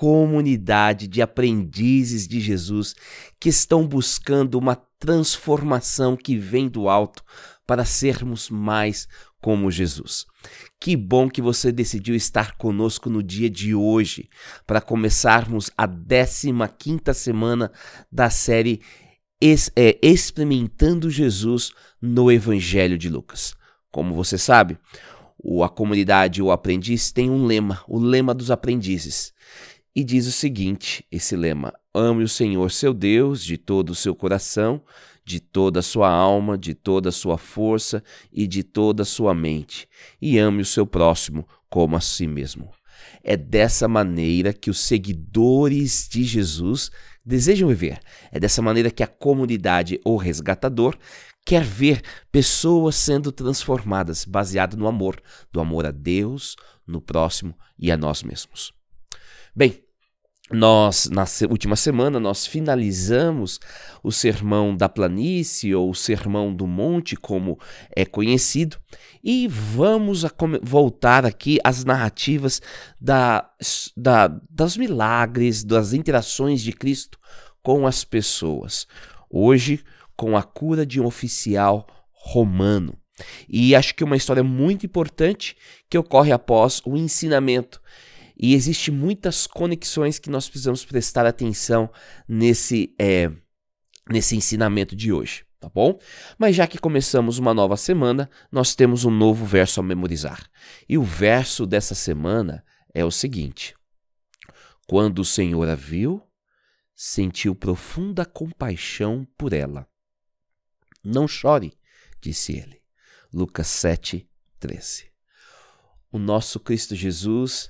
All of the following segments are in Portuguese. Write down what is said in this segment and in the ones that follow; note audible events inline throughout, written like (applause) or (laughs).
comunidade de aprendizes de Jesus que estão buscando uma transformação que vem do alto para sermos mais como Jesus. Que bom que você decidiu estar conosco no dia de hoje para começarmos a 15 quinta semana da série é, Experimentando Jesus no Evangelho de Lucas. Como você sabe, a comunidade O Aprendiz tem um lema, o lema dos aprendizes e diz o seguinte: esse lema: Ame o Senhor seu Deus de todo o seu coração, de toda a sua alma, de toda a sua força e de toda a sua mente, e ame o seu próximo como a si mesmo. É dessa maneira que os seguidores de Jesus desejam viver. É dessa maneira que a comunidade ou resgatador quer ver pessoas sendo transformadas, baseado no amor, do amor a Deus, no próximo e a nós mesmos. Bem, nós, na última semana, nós finalizamos o Sermão da Planície, ou o Sermão do Monte, como é conhecido, e vamos voltar aqui às narrativas da, da, dos milagres, das interações de Cristo com as pessoas. Hoje, com a cura de um oficial romano. E acho que uma história muito importante que ocorre após o ensinamento e existe muitas conexões que nós precisamos prestar atenção nesse, é, nesse ensinamento de hoje, tá bom? Mas já que começamos uma nova semana, nós temos um novo verso a memorizar. E o verso dessa semana é o seguinte: Quando o Senhor a viu, sentiu profunda compaixão por ela. Não chore, disse ele. Lucas 7, 13. O nosso Cristo Jesus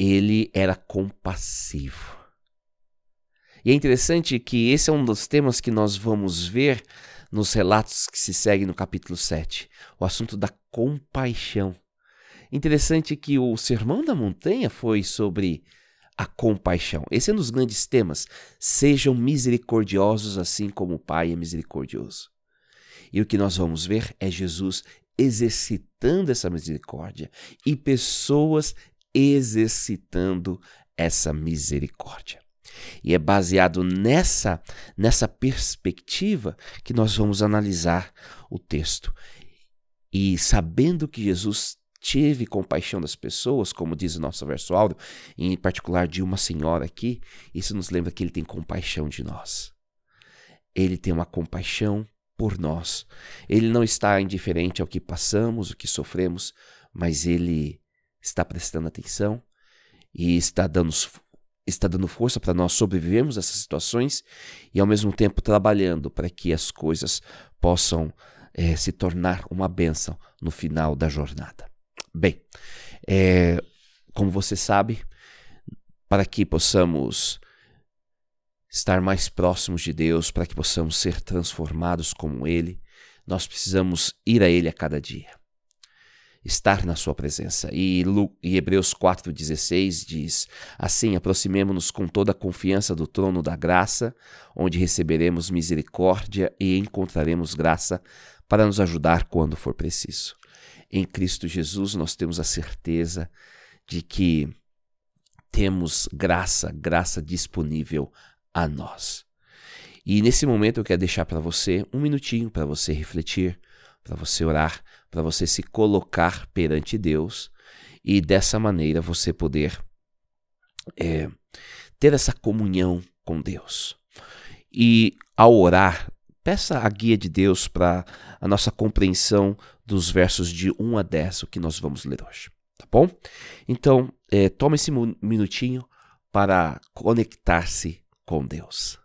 ele era compassivo. E é interessante que esse é um dos temas que nós vamos ver nos relatos que se seguem no capítulo 7, o assunto da compaixão. Interessante que o Sermão da Montanha foi sobre a compaixão. Esse é um dos grandes temas. Sejam misericordiosos assim como o Pai é misericordioso. E o que nós vamos ver é Jesus exercitando essa misericórdia e pessoas exercitando essa misericórdia. E é baseado nessa nessa perspectiva que nós vamos analisar o texto. E sabendo que Jesus teve compaixão das pessoas, como diz o nosso verso áudio, em particular de uma senhora aqui, isso nos lembra que ele tem compaixão de nós. Ele tem uma compaixão por nós. Ele não está indiferente ao que passamos, o que sofremos, mas ele está prestando atenção e está dando, está dando força para nós sobrevivermos a essas situações e ao mesmo tempo trabalhando para que as coisas possam é, se tornar uma bênção no final da jornada. Bem, é, como você sabe, para que possamos estar mais próximos de Deus, para que possamos ser transformados como Ele, nós precisamos ir a Ele a cada dia estar na sua presença. E, Lu, e Hebreus 4,16 diz: Assim, aproximemo-nos com toda a confiança do trono da graça, onde receberemos misericórdia e encontraremos graça para nos ajudar quando for preciso. Em Cristo Jesus, nós temos a certeza de que temos graça, graça disponível a nós. E nesse momento eu quero deixar para você um minutinho para você refletir, para você orar, para você se colocar perante Deus e dessa maneira você poder é, ter essa comunhão com Deus. E ao orar, peça a guia de Deus para a nossa compreensão dos versos de 1 a 10, o que nós vamos ler hoje. Tá bom? Então, é, tome esse minutinho para conectar-se com Deus.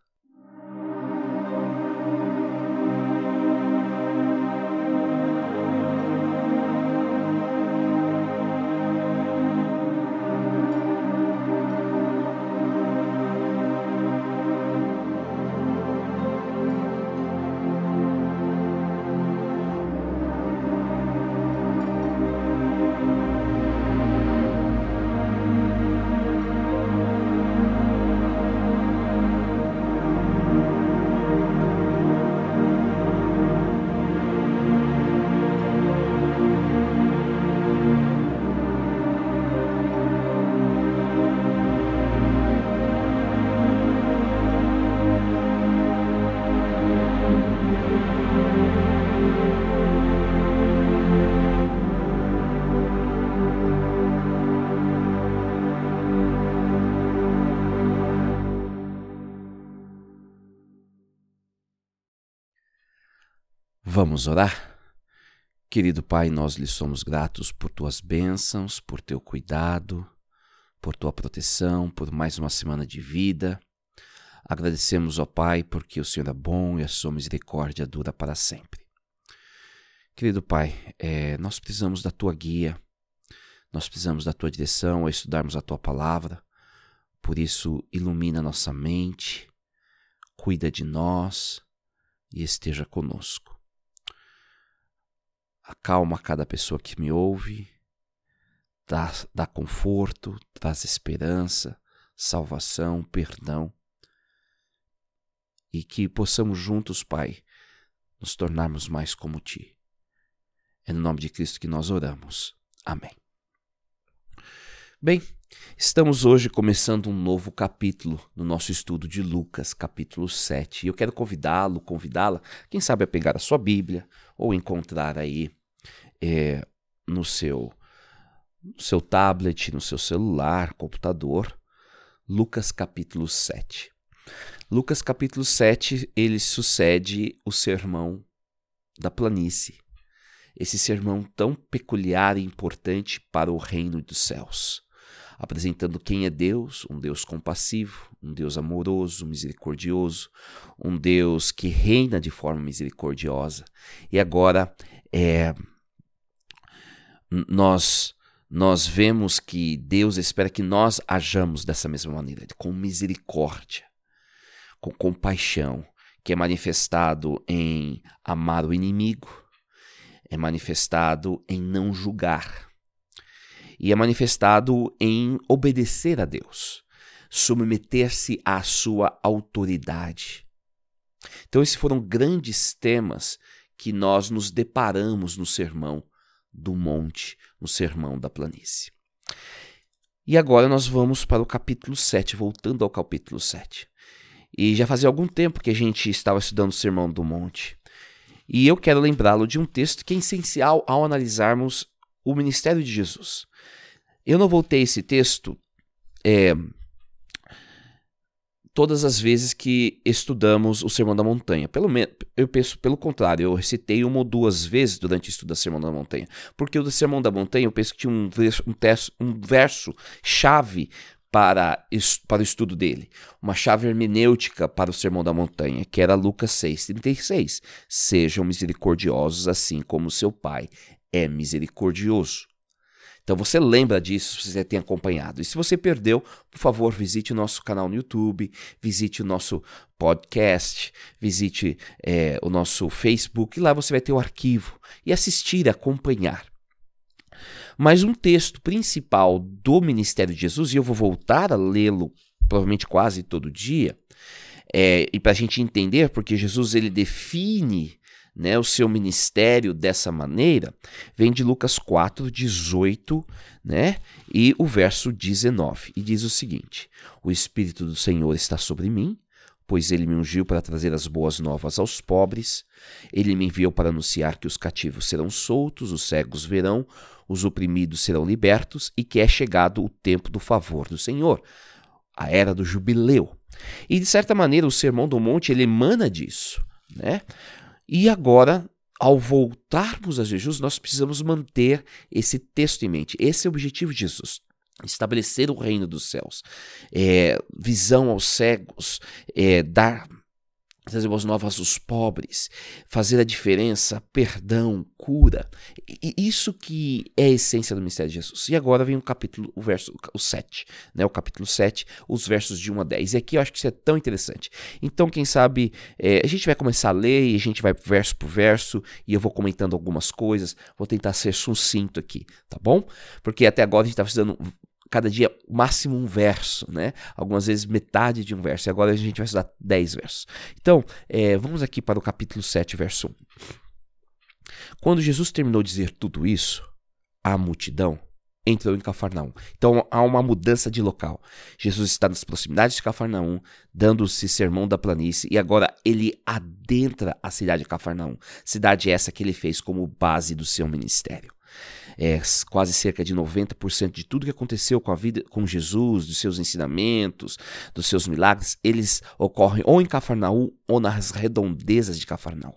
Vamos orar? Querido Pai, nós lhe somos gratos por tuas bênçãos, por teu cuidado, por tua proteção, por mais uma semana de vida. Agradecemos, ó Pai, porque o Senhor é bom e a sua misericórdia dura para sempre. Querido Pai, é, nós precisamos da tua guia, nós precisamos da tua direção a estudarmos a tua palavra. Por isso, ilumina nossa mente, cuida de nós e esteja conosco. Acalma cada pessoa que me ouve, dá, dá conforto, traz esperança, salvação, perdão. E que possamos juntos, Pai, nos tornarmos mais como Ti. É no nome de Cristo que nós oramos. Amém. Bem, estamos hoje começando um novo capítulo no nosso estudo de Lucas, capítulo 7. E eu quero convidá-lo, convidá-la, quem sabe a pegar a sua Bíblia ou encontrar aí é, no seu no seu tablet, no seu celular, computador, Lucas capítulo 7. Lucas capítulo 7, ele sucede o sermão da planície. Esse sermão tão peculiar e importante para o reino dos céus apresentando quem é Deus, um Deus compassivo, um Deus amoroso, misericordioso, um Deus que reina de forma misericordiosa. E agora é, nós nós vemos que Deus espera que nós hajamos dessa mesma maneira, com misericórdia, com compaixão, que é manifestado em amar o inimigo, é manifestado em não julgar, e é manifestado em obedecer a Deus, submeter-se à sua autoridade. Então, esses foram grandes temas que nós nos deparamos no sermão do monte, no sermão da planície. E agora nós vamos para o capítulo 7, voltando ao capítulo 7. E já fazia algum tempo que a gente estava estudando o sermão do monte. E eu quero lembrá-lo de um texto que é essencial ao analisarmos o ministério de Jesus. Eu não voltei esse texto é, todas as vezes que estudamos o Sermão da Montanha. Pelo menos, eu penso pelo contrário, eu recitei uma ou duas vezes durante o estudo do Sermão da Montanha. Porque o do Sermão da Montanha eu penso que tinha um verso, um, texto, um verso chave para, para o estudo dele. Uma chave hermenêutica para o Sermão da Montanha, que era Lucas 6,36. Sejam misericordiosos assim como seu Pai é misericordioso. Então você lembra disso se você tem acompanhado. E se você perdeu, por favor, visite o nosso canal no YouTube, visite o nosso podcast, visite é, o nosso Facebook, e lá você vai ter o arquivo e assistir, acompanhar. Mas um texto principal do ministério de Jesus, e eu vou voltar a lê-lo provavelmente quase todo dia, é, e para a gente entender, porque Jesus ele define né, o seu ministério dessa maneira, vem de Lucas 4, 18, né, e o verso 19, e diz o seguinte: O Espírito do Senhor está sobre mim, pois ele me ungiu para trazer as boas novas aos pobres, ele me enviou para anunciar que os cativos serão soltos, os cegos verão, os oprimidos serão libertos, e que é chegado o tempo do favor do Senhor, a era do jubileu. E de certa maneira o Sermão do Monte ele emana disso, né? E agora, ao voltarmos a Jesus, nós precisamos manter esse texto em mente. Esse é o objetivo de Jesus. Estabelecer o reino dos céus, é, visão aos cegos, é, dar trazer boas novas aos pobres, fazer a diferença, perdão, cura. E isso que é a essência do mistério de Jesus. E agora vem o capítulo, o verso o 7, né? O capítulo 7, os versos de 1 a 10. E aqui eu acho que isso é tão interessante. Então, quem sabe, é, a gente vai começar a ler e a gente vai verso por verso e eu vou comentando algumas coisas. Vou tentar ser sucinto aqui, tá bom? Porque até agora a gente está fazendo cada dia máximo um verso, né? Algumas vezes metade de um verso. E agora a gente vai estudar 10 versos. Então, é, vamos aqui para o capítulo 7, verso 1. Quando Jesus terminou de dizer tudo isso, a multidão entrou em Cafarnaum. Então há uma mudança de local. Jesus está nas proximidades de Cafarnaum, dando-se sermão da planície, e agora ele adentra a cidade de Cafarnaum. Cidade essa que ele fez como base do seu ministério é, quase cerca de 90% de tudo que aconteceu com a vida com Jesus, dos seus ensinamentos, dos seus milagres, eles ocorrem ou em Cafarnaum ou nas redondezas de Cafarnaum.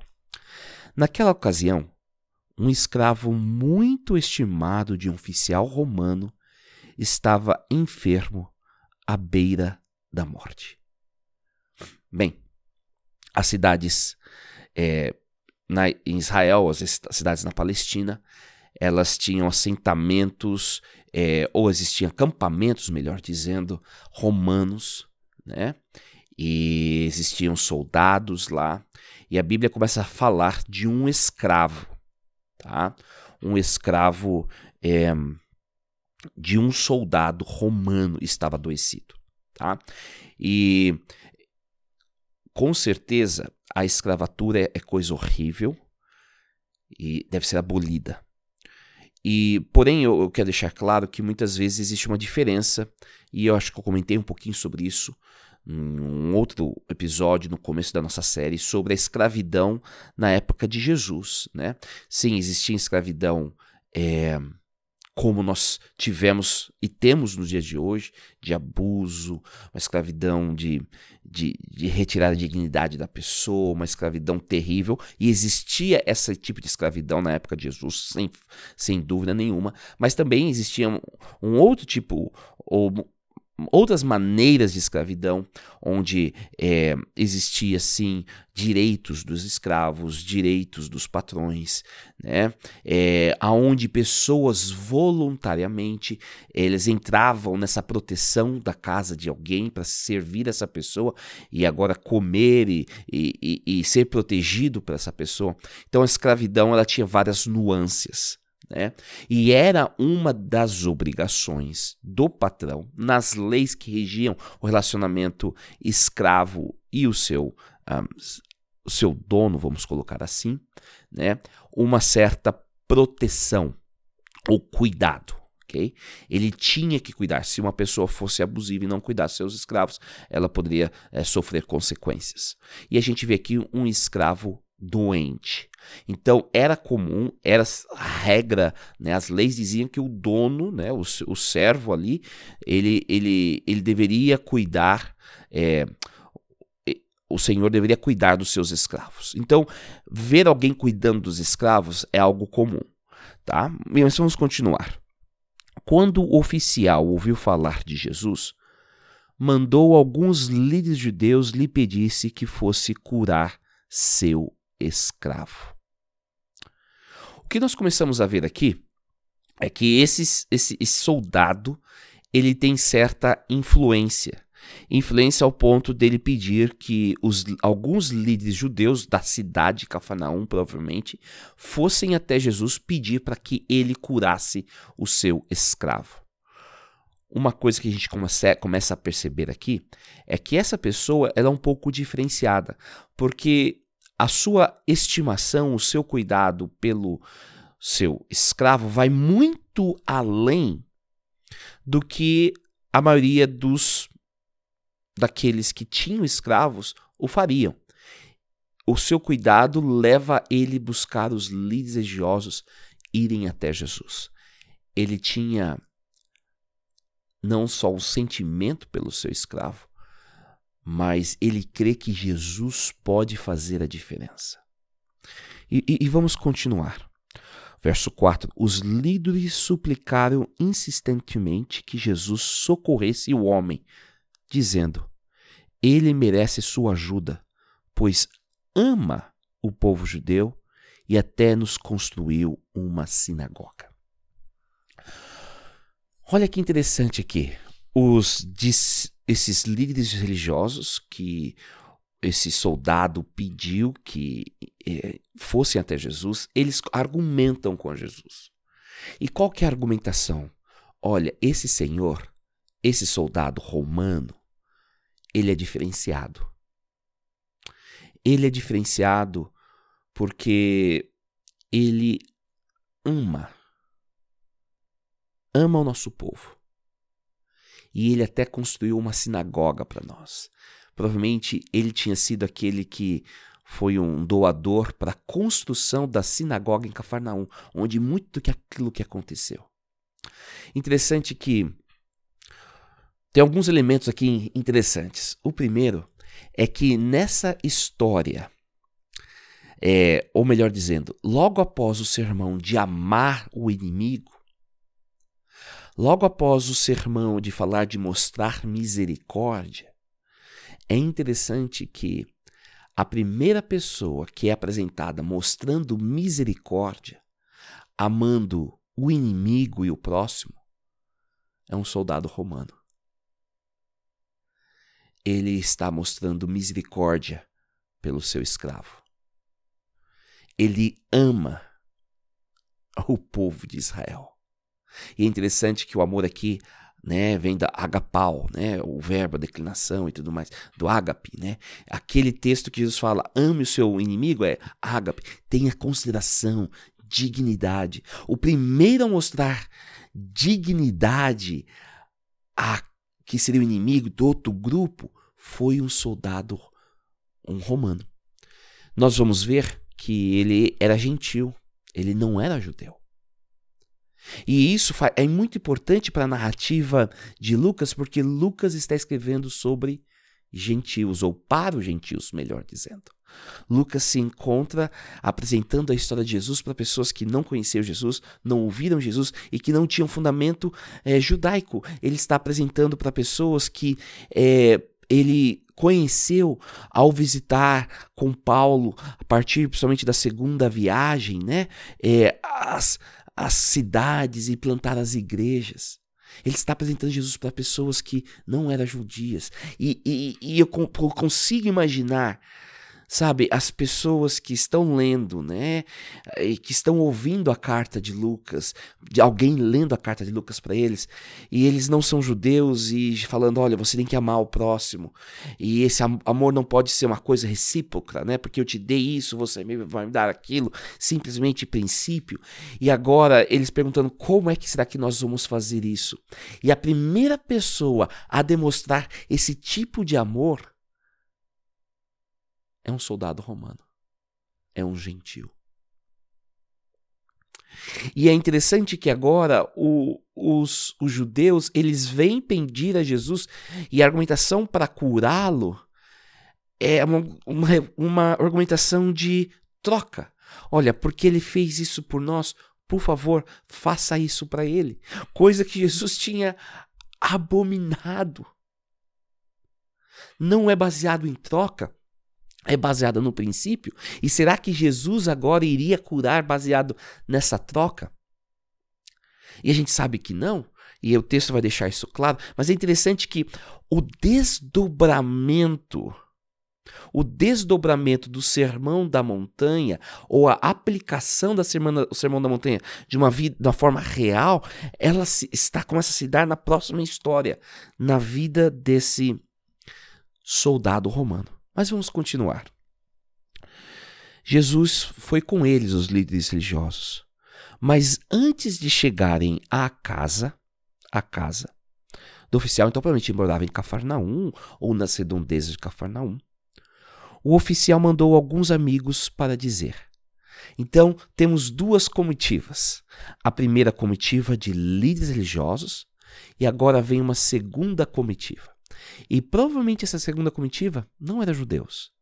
Naquela ocasião, um escravo muito estimado de um oficial romano estava enfermo à beira da morte. Bem, as cidades é, na, em Israel, as cidades na Palestina, elas tinham assentamentos, é, ou existiam acampamentos, melhor dizendo, romanos, né? E existiam soldados lá. E a Bíblia começa a falar de um escravo, tá? Um escravo é, de um soldado romano estava adoecido, tá? E com certeza a escravatura é, é coisa horrível e deve ser abolida. E, porém, eu, eu, quero deixar claro que muitas vezes existe uma diferença, e eu acho que eu comentei um pouquinho sobre isso num outro episódio no começo da nossa série sobre a escravidão na época de Jesus, né? Sim, existia escravidão é, como nós tivemos e temos nos dias de hoje, de abuso, uma escravidão de, de, de retirar a dignidade da pessoa, uma escravidão terrível, e existia esse tipo de escravidão na época de Jesus, sem, sem dúvida nenhuma, mas também existia um, um outro tipo, ou outras maneiras de escravidão, onde é, existia sim direitos dos escravos, direitos dos patrões, né? É, aonde pessoas voluntariamente eles entravam nessa proteção da casa de alguém para servir essa pessoa e agora comer e, e, e ser protegido por essa pessoa. Então a escravidão ela tinha várias nuances. Né? E era uma das obrigações do patrão nas leis que regiam o relacionamento escravo e o seu, um, o seu dono, vamos colocar assim, né? uma certa proteção ou cuidado. Okay? Ele tinha que cuidar. Se uma pessoa fosse abusiva e não cuidasse seus escravos, ela poderia é, sofrer consequências. E a gente vê aqui um escravo doente. Então era comum, era regra, né? As leis diziam que o dono, né? O, o servo ali, ele, ele, ele deveria cuidar. É, o senhor deveria cuidar dos seus escravos. Então, ver alguém cuidando dos escravos é algo comum, tá? Mas vamos continuar. Quando o oficial ouviu falar de Jesus, mandou alguns líderes judeus lhe pedisse que fosse curar seu escravo. O que nós começamos a ver aqui é que esse, esse, esse soldado ele tem certa influência. Influência ao ponto dele pedir que os, alguns líderes judeus da cidade de Cafarnaum, provavelmente, fossem até Jesus pedir para que ele curasse o seu escravo. Uma coisa que a gente comece, começa a perceber aqui é que essa pessoa é um pouco diferenciada, porque a sua estimação, o seu cuidado pelo seu escravo vai muito além do que a maioria dos daqueles que tinham escravos o fariam. O seu cuidado leva ele buscar os líderes religiosos irem até Jesus. Ele tinha não só o sentimento pelo seu escravo, mas ele crê que Jesus pode fazer a diferença. E, e, e vamos continuar. Verso 4: Os líderes suplicaram insistentemente que Jesus socorresse o homem, dizendo: Ele merece sua ajuda, pois ama o povo judeu e até nos construiu uma sinagoga. Olha que interessante aqui. Os, esses líderes religiosos que esse soldado pediu que é, fossem até Jesus, eles argumentam com Jesus. E qual que é a argumentação? Olha, esse senhor, esse soldado romano, ele é diferenciado. Ele é diferenciado porque ele ama. Ama o nosso povo e ele até construiu uma sinagoga para nós. Provavelmente ele tinha sido aquele que foi um doador para a construção da sinagoga em Cafarnaum, onde muito que aquilo que aconteceu. Interessante que tem alguns elementos aqui interessantes. O primeiro é que nessa história é, ou melhor dizendo, logo após o sermão de amar o inimigo, logo após o sermão de falar de mostrar misericórdia, é interessante que a primeira pessoa que é apresentada mostrando misericórdia, amando o inimigo e o próximo, é um soldado romano. Ele está mostrando misericórdia pelo seu escravo. Ele ama o povo de Israel. E é interessante que o amor aqui né, vem da agapau, né, o verbo, a declinação e tudo mais, do ágape, né? Aquele texto que Jesus fala, ame o seu inimigo é ágape, tenha consideração, dignidade. O primeiro a mostrar dignidade a que seria o inimigo do outro grupo foi um soldado, um romano. Nós vamos ver que ele era gentil, ele não era judeu. E isso é muito importante para a narrativa de Lucas, porque Lucas está escrevendo sobre gentios, ou para os gentios, melhor dizendo. Lucas se encontra apresentando a história de Jesus para pessoas que não conheciam Jesus, não ouviram Jesus e que não tinham fundamento é, judaico. Ele está apresentando para pessoas que é, ele conheceu ao visitar com Paulo, a partir principalmente da segunda viagem, né, é, as, as cidades e plantar as igrejas. Ele está apresentando Jesus para pessoas que não eram judias. E, e, e eu consigo imaginar Sabe, as pessoas que estão lendo, né, e que estão ouvindo a carta de Lucas, de alguém lendo a carta de Lucas para eles, e eles não são judeus e falando, olha, você tem que amar o próximo. E esse amor não pode ser uma coisa recíproca, né? Porque eu te dei isso, você vai me dar aquilo, simplesmente princípio. E agora eles perguntando como é que será que nós vamos fazer isso? E a primeira pessoa a demonstrar esse tipo de amor é um soldado romano. É um gentil. E é interessante que agora o, os, os judeus eles vêm pedir a Jesus e a argumentação para curá-lo é uma, uma, uma argumentação de troca. Olha, porque ele fez isso por nós, por favor, faça isso para ele. Coisa que Jesus tinha abominado. Não é baseado em troca, é baseada no princípio? E será que Jesus agora iria curar baseado nessa troca? E a gente sabe que não, e o texto vai deixar isso claro, mas é interessante que o desdobramento, o desdobramento do sermão da montanha, ou a aplicação do sermão da montanha de uma, vida, de uma forma real, ela se, está começa a se dar na próxima história, na vida desse soldado romano. Mas vamos continuar. Jesus foi com eles, os líderes religiosos. Mas antes de chegarem à casa, à casa do oficial, então provavelmente morava em Cafarnaum ou nas redondezas de Cafarnaum, o oficial mandou alguns amigos para dizer. Então, temos duas comitivas. A primeira comitiva de líderes religiosos e agora vem uma segunda comitiva. E provavelmente essa segunda comitiva não era judeus.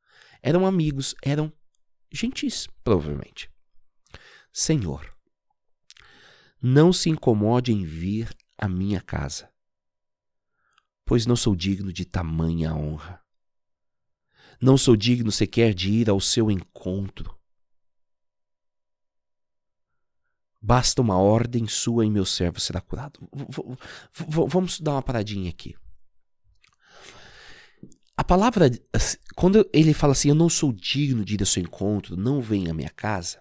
Eram amigos, eram gentis, provavelmente. Senhor, não se incomode em vir à minha casa, pois não sou digno de tamanha honra. Não sou digno sequer de ir ao seu encontro. Basta uma ordem sua e meu servo será curado. V vamos dar uma paradinha aqui. Palavra, quando ele fala assim, eu não sou digno de ir ao seu encontro, não venha à minha casa.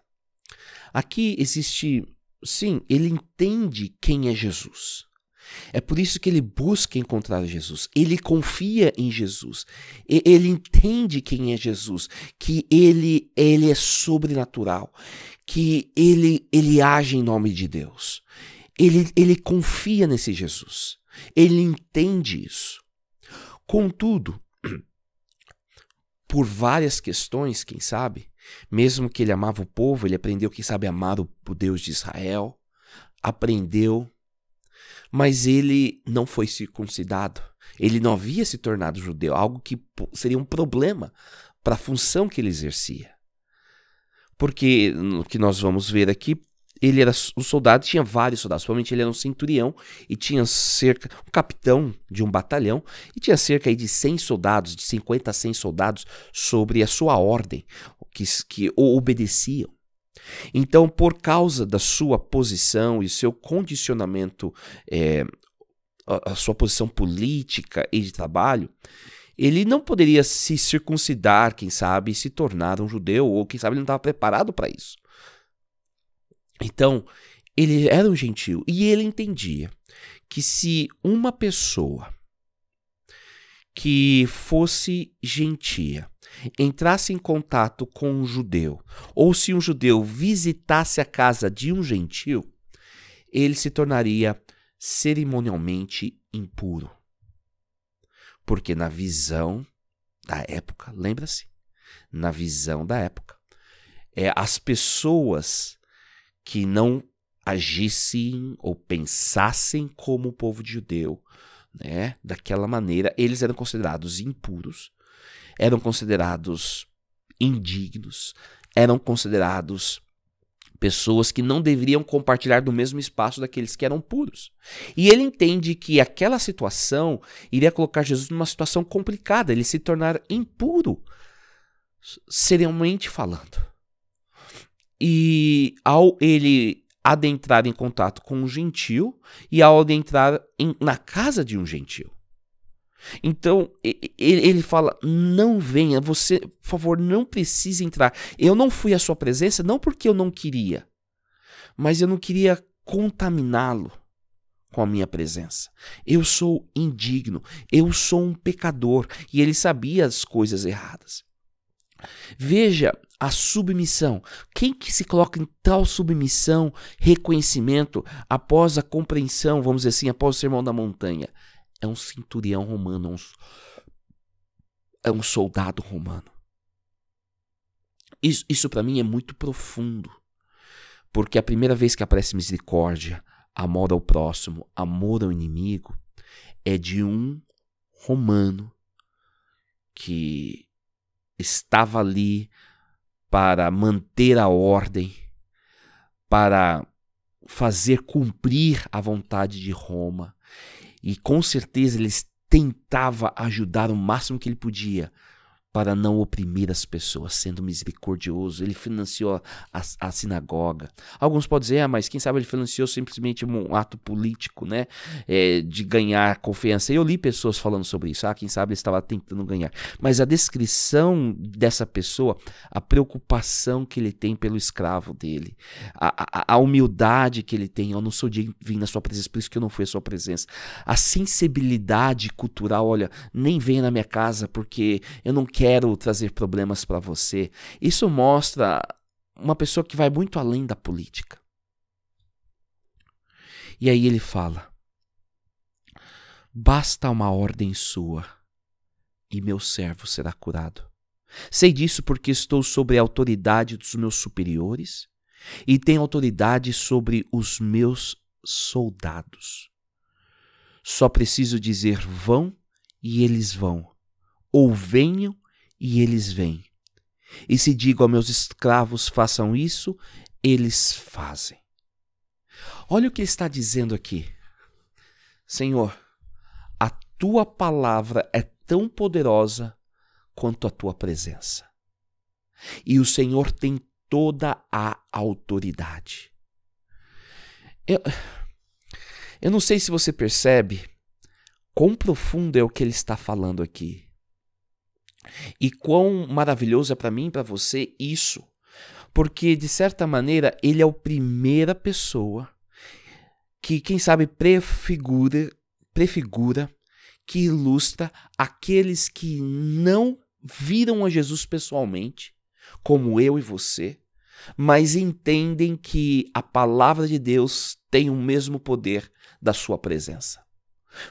Aqui existe, sim, ele entende quem é Jesus. É por isso que ele busca encontrar Jesus. Ele confia em Jesus. Ele entende quem é Jesus, que ele ele é sobrenatural, que ele ele age em nome de Deus. Ele ele confia nesse Jesus. Ele entende isso. Contudo, por várias questões, quem sabe, mesmo que ele amava o povo, ele aprendeu, quem sabe, a amar o, o Deus de Israel, aprendeu, mas ele não foi circuncidado. Ele não havia se tornado judeu, algo que seria um problema para a função que ele exercia. Porque no que nós vamos ver aqui, ele era um soldado, tinha vários soldados, provavelmente ele era um centurião e tinha cerca, um capitão de um batalhão, e tinha cerca de 100 soldados, de 50 a 100 soldados sobre a sua ordem, que, que o obedeciam. Então, por causa da sua posição e seu condicionamento, é, a, a sua posição política e de trabalho, ele não poderia se circuncidar, quem sabe, se tornar um judeu, ou quem sabe ele não estava preparado para isso. Então, ele era um gentil e ele entendia que se uma pessoa que fosse gentia entrasse em contato com um judeu, ou se um judeu visitasse a casa de um gentil, ele se tornaria cerimonialmente impuro. Porque na visão da época, lembra-se? Na visão da época, é, as pessoas que não agissem ou pensassem como o povo judeu, né? Daquela maneira, eles eram considerados impuros, eram considerados indignos, eram considerados pessoas que não deveriam compartilhar do mesmo espaço daqueles que eram puros. E ele entende que aquela situação iria colocar Jesus numa situação complicada, ele se tornar impuro, seriamente falando. E ao ele adentrar em contato com um gentil e ao adentrar em, na casa de um gentil. Então ele fala: não venha, você, por favor, não precisa entrar. Eu não fui à sua presença não porque eu não queria, mas eu não queria contaminá-lo com a minha presença. Eu sou indigno, eu sou um pecador e ele sabia as coisas erradas. Veja a submissão. Quem que se coloca em tal submissão, reconhecimento, após a compreensão, vamos dizer assim, após o sermão da montanha? É um centurião romano, é um, é um soldado romano. Isso, isso para mim é muito profundo, porque a primeira vez que aparece misericórdia, amor ao próximo, amor ao inimigo, é de um romano que estava ali para manter a ordem, para fazer cumprir a vontade de Roma. E com certeza ele tentava ajudar o máximo que ele podia para não oprimir as pessoas, sendo misericordioso. Ele financiou a, a, sinagoga. Alguns podem dizer, ah, mas quem sabe ele financiou simplesmente um ato político, né? É, de ganhar confiança. Eu li pessoas falando sobre isso. Ah, quem sabe ele estava tentando ganhar. Mas a descrição dessa pessoa, a preocupação que ele tem pelo escravo dele, a, a, a humildade que ele tem, eu não sou de vir na sua presença, por isso que eu não fui à sua presença. A sensibilidade cultural, olha, nem venha na minha casa porque eu não quero quero trazer problemas para você. Isso mostra uma pessoa que vai muito além da política. E aí ele fala: Basta uma ordem sua, e meu servo será curado. Sei disso porque estou sobre a autoridade dos meus superiores e tenho autoridade sobre os meus soldados. Só preciso dizer vão e eles vão, ou venham e eles vêm. E se digo a meus escravos façam isso, eles fazem. Olha o que ele está dizendo aqui. Senhor, a tua palavra é tão poderosa quanto a tua presença. E o Senhor tem toda a autoridade. Eu, eu não sei se você percebe quão profundo é o que ele está falando aqui. E quão maravilhoso é para mim e para você isso. Porque, de certa maneira, ele é a primeira pessoa que, quem sabe, prefigura, prefigura, que ilustra aqueles que não viram a Jesus pessoalmente, como eu e você, mas entendem que a palavra de Deus tem o mesmo poder da sua presença.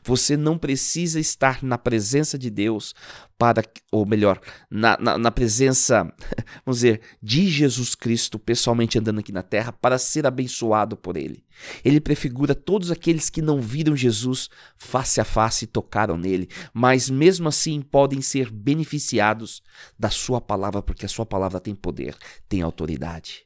Você não precisa estar na presença de Deus para, ou melhor, na, na, na, presença, (laughs) vamos dizer, de Jesus Cristo pessoalmente andando aqui na terra para ser abençoado por Ele. Ele prefigura todos aqueles que não viram Jesus face a face e tocaram nele, mas mesmo assim podem ser beneficiados da Sua palavra, porque a Sua palavra tem poder, tem autoridade.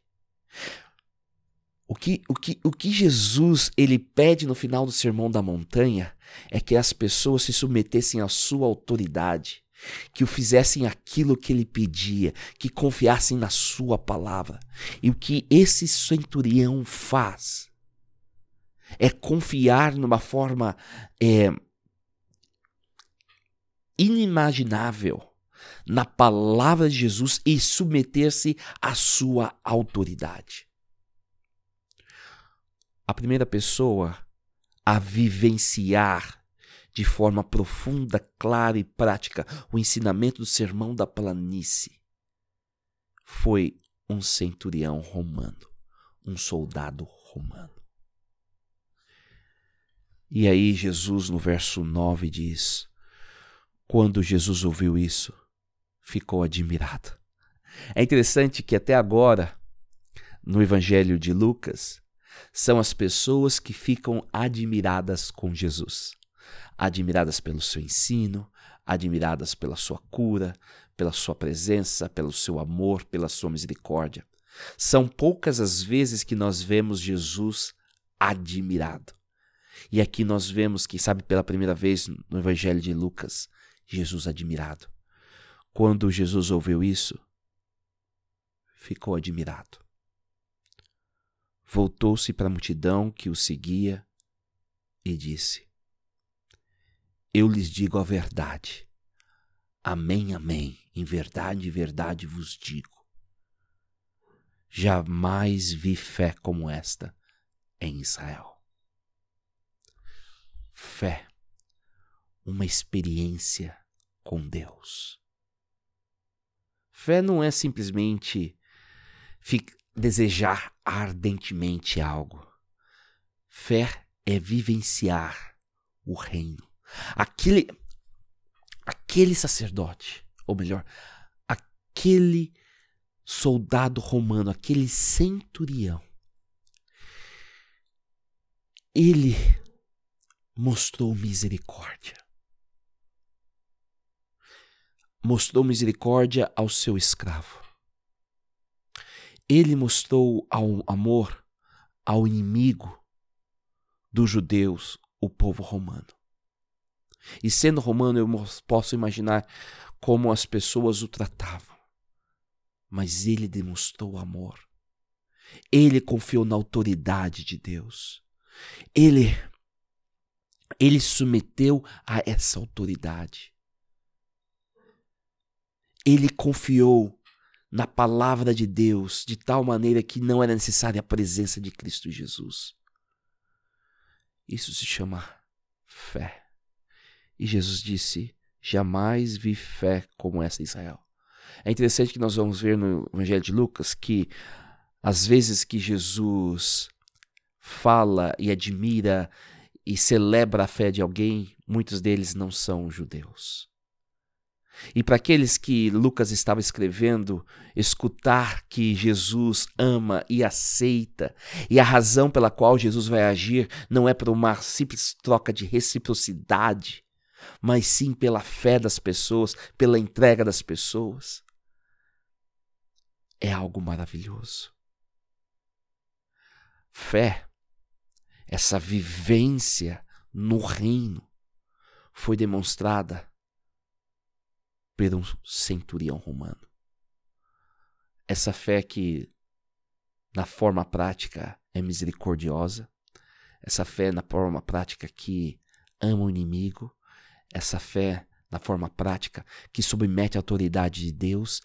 O que, o, que, o que Jesus ele pede no final do Sermão da Montanha é que as pessoas se submetessem à sua autoridade, que o fizessem aquilo que ele pedia, que confiassem na sua palavra. E o que esse centurião faz é confiar numa forma é, inimaginável na palavra de Jesus e submeter-se à sua autoridade a primeira pessoa a vivenciar de forma profunda, clara e prática o ensinamento do sermão da planície foi um centurião romano, um soldado romano. E aí Jesus no verso 9 diz: Quando Jesus ouviu isso, ficou admirado. É interessante que até agora, no Evangelho de Lucas, são as pessoas que ficam admiradas com Jesus. Admiradas pelo seu ensino, admiradas pela sua cura, pela sua presença, pelo seu amor, pela sua misericórdia. São poucas as vezes que nós vemos Jesus admirado. E aqui nós vemos que, sabe, pela primeira vez no Evangelho de Lucas, Jesus admirado. Quando Jesus ouviu isso, ficou admirado voltou-se para a multidão que o seguia e disse: Eu lhes digo a verdade. Amém, amém. Em verdade, verdade vos digo. Jamais vi fé como esta em Israel. Fé, uma experiência com Deus. Fé não é simplesmente desejar ardentemente algo. Fé é vivenciar o reino. Aquele aquele sacerdote, ou melhor, aquele soldado romano, aquele centurião, ele mostrou misericórdia. Mostrou misericórdia ao seu escravo. Ele mostrou ao amor ao inimigo dos judeus, o povo romano. E sendo romano, eu posso imaginar como as pessoas o tratavam. Mas ele demonstrou amor. Ele confiou na autoridade de Deus. Ele ele submeteu a essa autoridade. Ele confiou na palavra de Deus de tal maneira que não era necessária a presença de Cristo Jesus. Isso se chama fé. E Jesus disse: Jamais vi fé como essa em Israel. É interessante que nós vamos ver no Evangelho de Lucas que às vezes que Jesus fala e admira e celebra a fé de alguém, muitos deles não são judeus. E para aqueles que Lucas estava escrevendo, escutar que Jesus ama e aceita, e a razão pela qual Jesus vai agir não é por uma simples troca de reciprocidade, mas sim pela fé das pessoas, pela entrega das pessoas, é algo maravilhoso. Fé, essa vivência no reino, foi demonstrada por um centurião romano. Essa fé que, na forma prática, é misericordiosa, essa fé na forma prática que ama o inimigo, essa fé na forma prática que submete a autoridade de Deus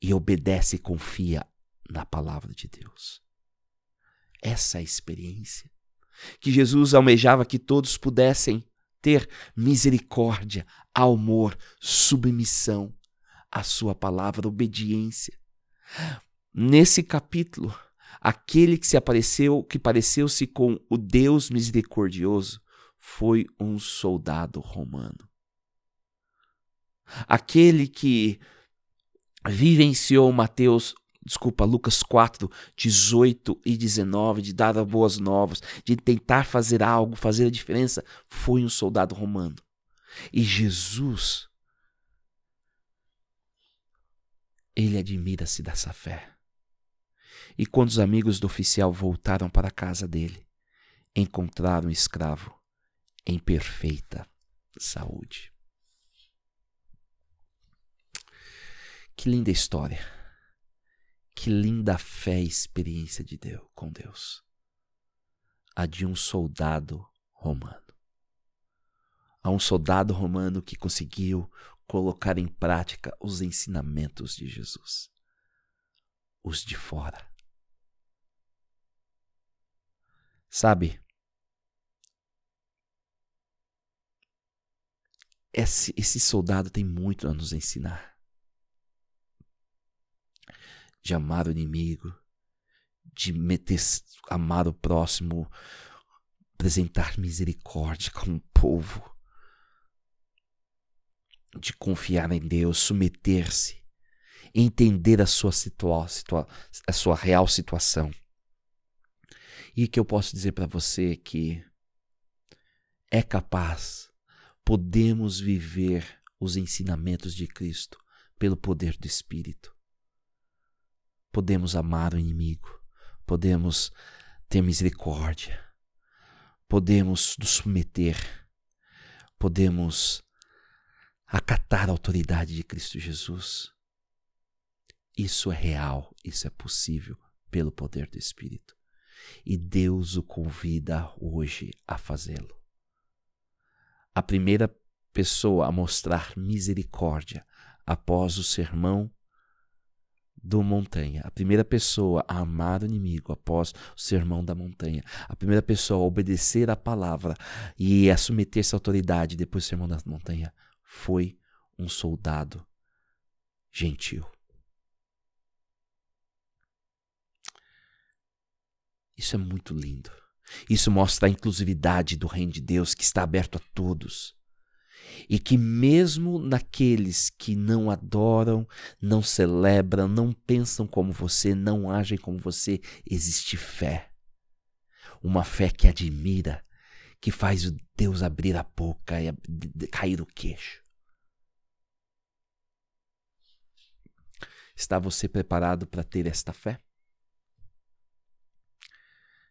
e obedece e confia na palavra de Deus. Essa é a experiência que Jesus almejava que todos pudessem ter misericórdia, amor, submissão à sua palavra, obediência. Nesse capítulo, aquele que se apareceu, que pareceu-se com o Deus misericordioso, foi um soldado romano. Aquele que vivenciou Mateus, desculpa, Lucas 4, 18 e 19, de dar as boas novas, de tentar fazer algo, fazer a diferença, foi um soldado romano. E Jesus, ele admira-se dessa fé. E quando os amigos do oficial voltaram para a casa dele, encontraram o escravo em perfeita saúde. Que linda história. Que linda fé e experiência de Deus com Deus. A de um soldado romano. A um soldado romano que conseguiu colocar em prática os ensinamentos de Jesus. Os de fora. Sabe? Esse, esse soldado tem muito a nos ensinar de amar o inimigo, de meter, amar o próximo, apresentar misericórdia com o povo, de confiar em Deus, submeter-se, entender a sua, situa situa a sua real situação. E que eu posso dizer para você que é capaz, podemos viver os ensinamentos de Cristo pelo poder do Espírito podemos amar o inimigo, podemos ter misericórdia, podemos nos submeter, podemos acatar a autoridade de Cristo Jesus. Isso é real, isso é possível pelo poder do Espírito. E Deus o convida hoje a fazê-lo. A primeira pessoa a mostrar misericórdia após o sermão do montanha. A primeira pessoa a amar o inimigo após o sermão da montanha. A primeira pessoa a obedecer a palavra e a submeter-se autoridade depois do sermão da montanha foi um soldado gentil. Isso é muito lindo. Isso mostra a inclusividade do reino de Deus que está aberto a todos e que, mesmo naqueles que não adoram, não celebram, não pensam como você, não agem como você, existe fé. Uma fé que admira, que faz o Deus abrir a boca e cair o queixo. Está você preparado para ter esta fé?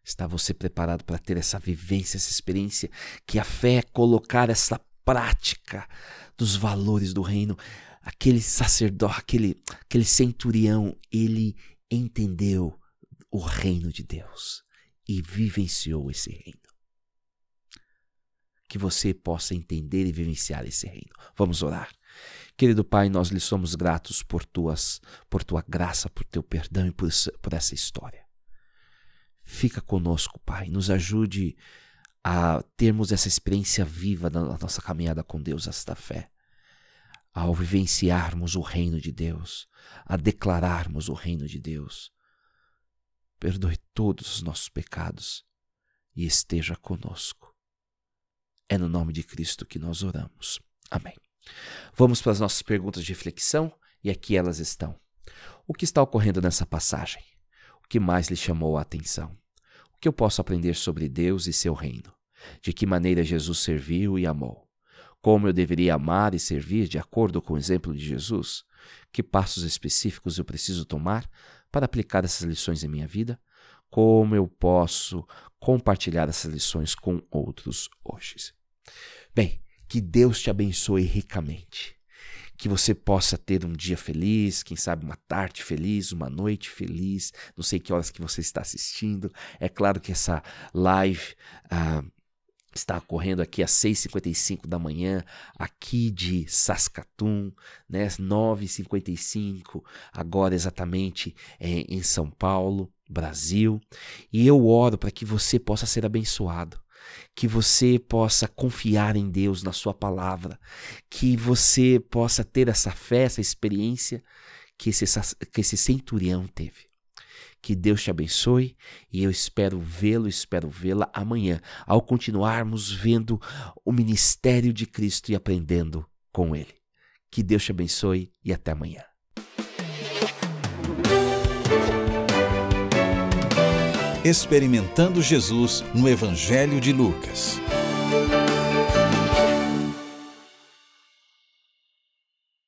Está você preparado para ter essa vivência, essa experiência? Que a fé é colocar essa prática dos valores do reino. Aquele sacerdote, aquele, aquele centurião, ele entendeu o reino de Deus e vivenciou esse reino. Que você possa entender e vivenciar esse reino. Vamos orar. Querido Pai, nós lhe somos gratos por tuas, por tua graça, por teu perdão e por, por essa história. Fica conosco, Pai, nos ajude a termos essa experiência viva da nossa caminhada com Deus, esta fé, ao vivenciarmos o reino de Deus, a declararmos o reino de Deus. Perdoe todos os nossos pecados e esteja conosco. É no nome de Cristo que nós oramos. Amém. Vamos para as nossas perguntas de reflexão e aqui elas estão. O que está ocorrendo nessa passagem? O que mais lhe chamou a atenção? Que eu posso aprender sobre Deus e seu reino? De que maneira Jesus serviu e amou? Como eu deveria amar e servir de acordo com o exemplo de Jesus? Que passos específicos eu preciso tomar para aplicar essas lições em minha vida? Como eu posso compartilhar essas lições com outros hoje? Bem, que Deus te abençoe ricamente que você possa ter um dia feliz, quem sabe uma tarde feliz, uma noite feliz. Não sei que horas que você está assistindo. É claro que essa live ah, está ocorrendo aqui às 6h55 da manhã, aqui de Saskatoon, né? 9h55, agora exatamente é, em São Paulo, Brasil. E eu oro para que você possa ser abençoado que você possa confiar em Deus, na Sua palavra, que você possa ter essa fé, essa experiência que esse, que esse centurião teve. Que Deus te abençoe e eu espero vê-lo, espero vê-la amanhã, ao continuarmos vendo o ministério de Cristo e aprendendo com Ele. Que Deus te abençoe e até amanhã. Experimentando Jesus no Evangelho de Lucas.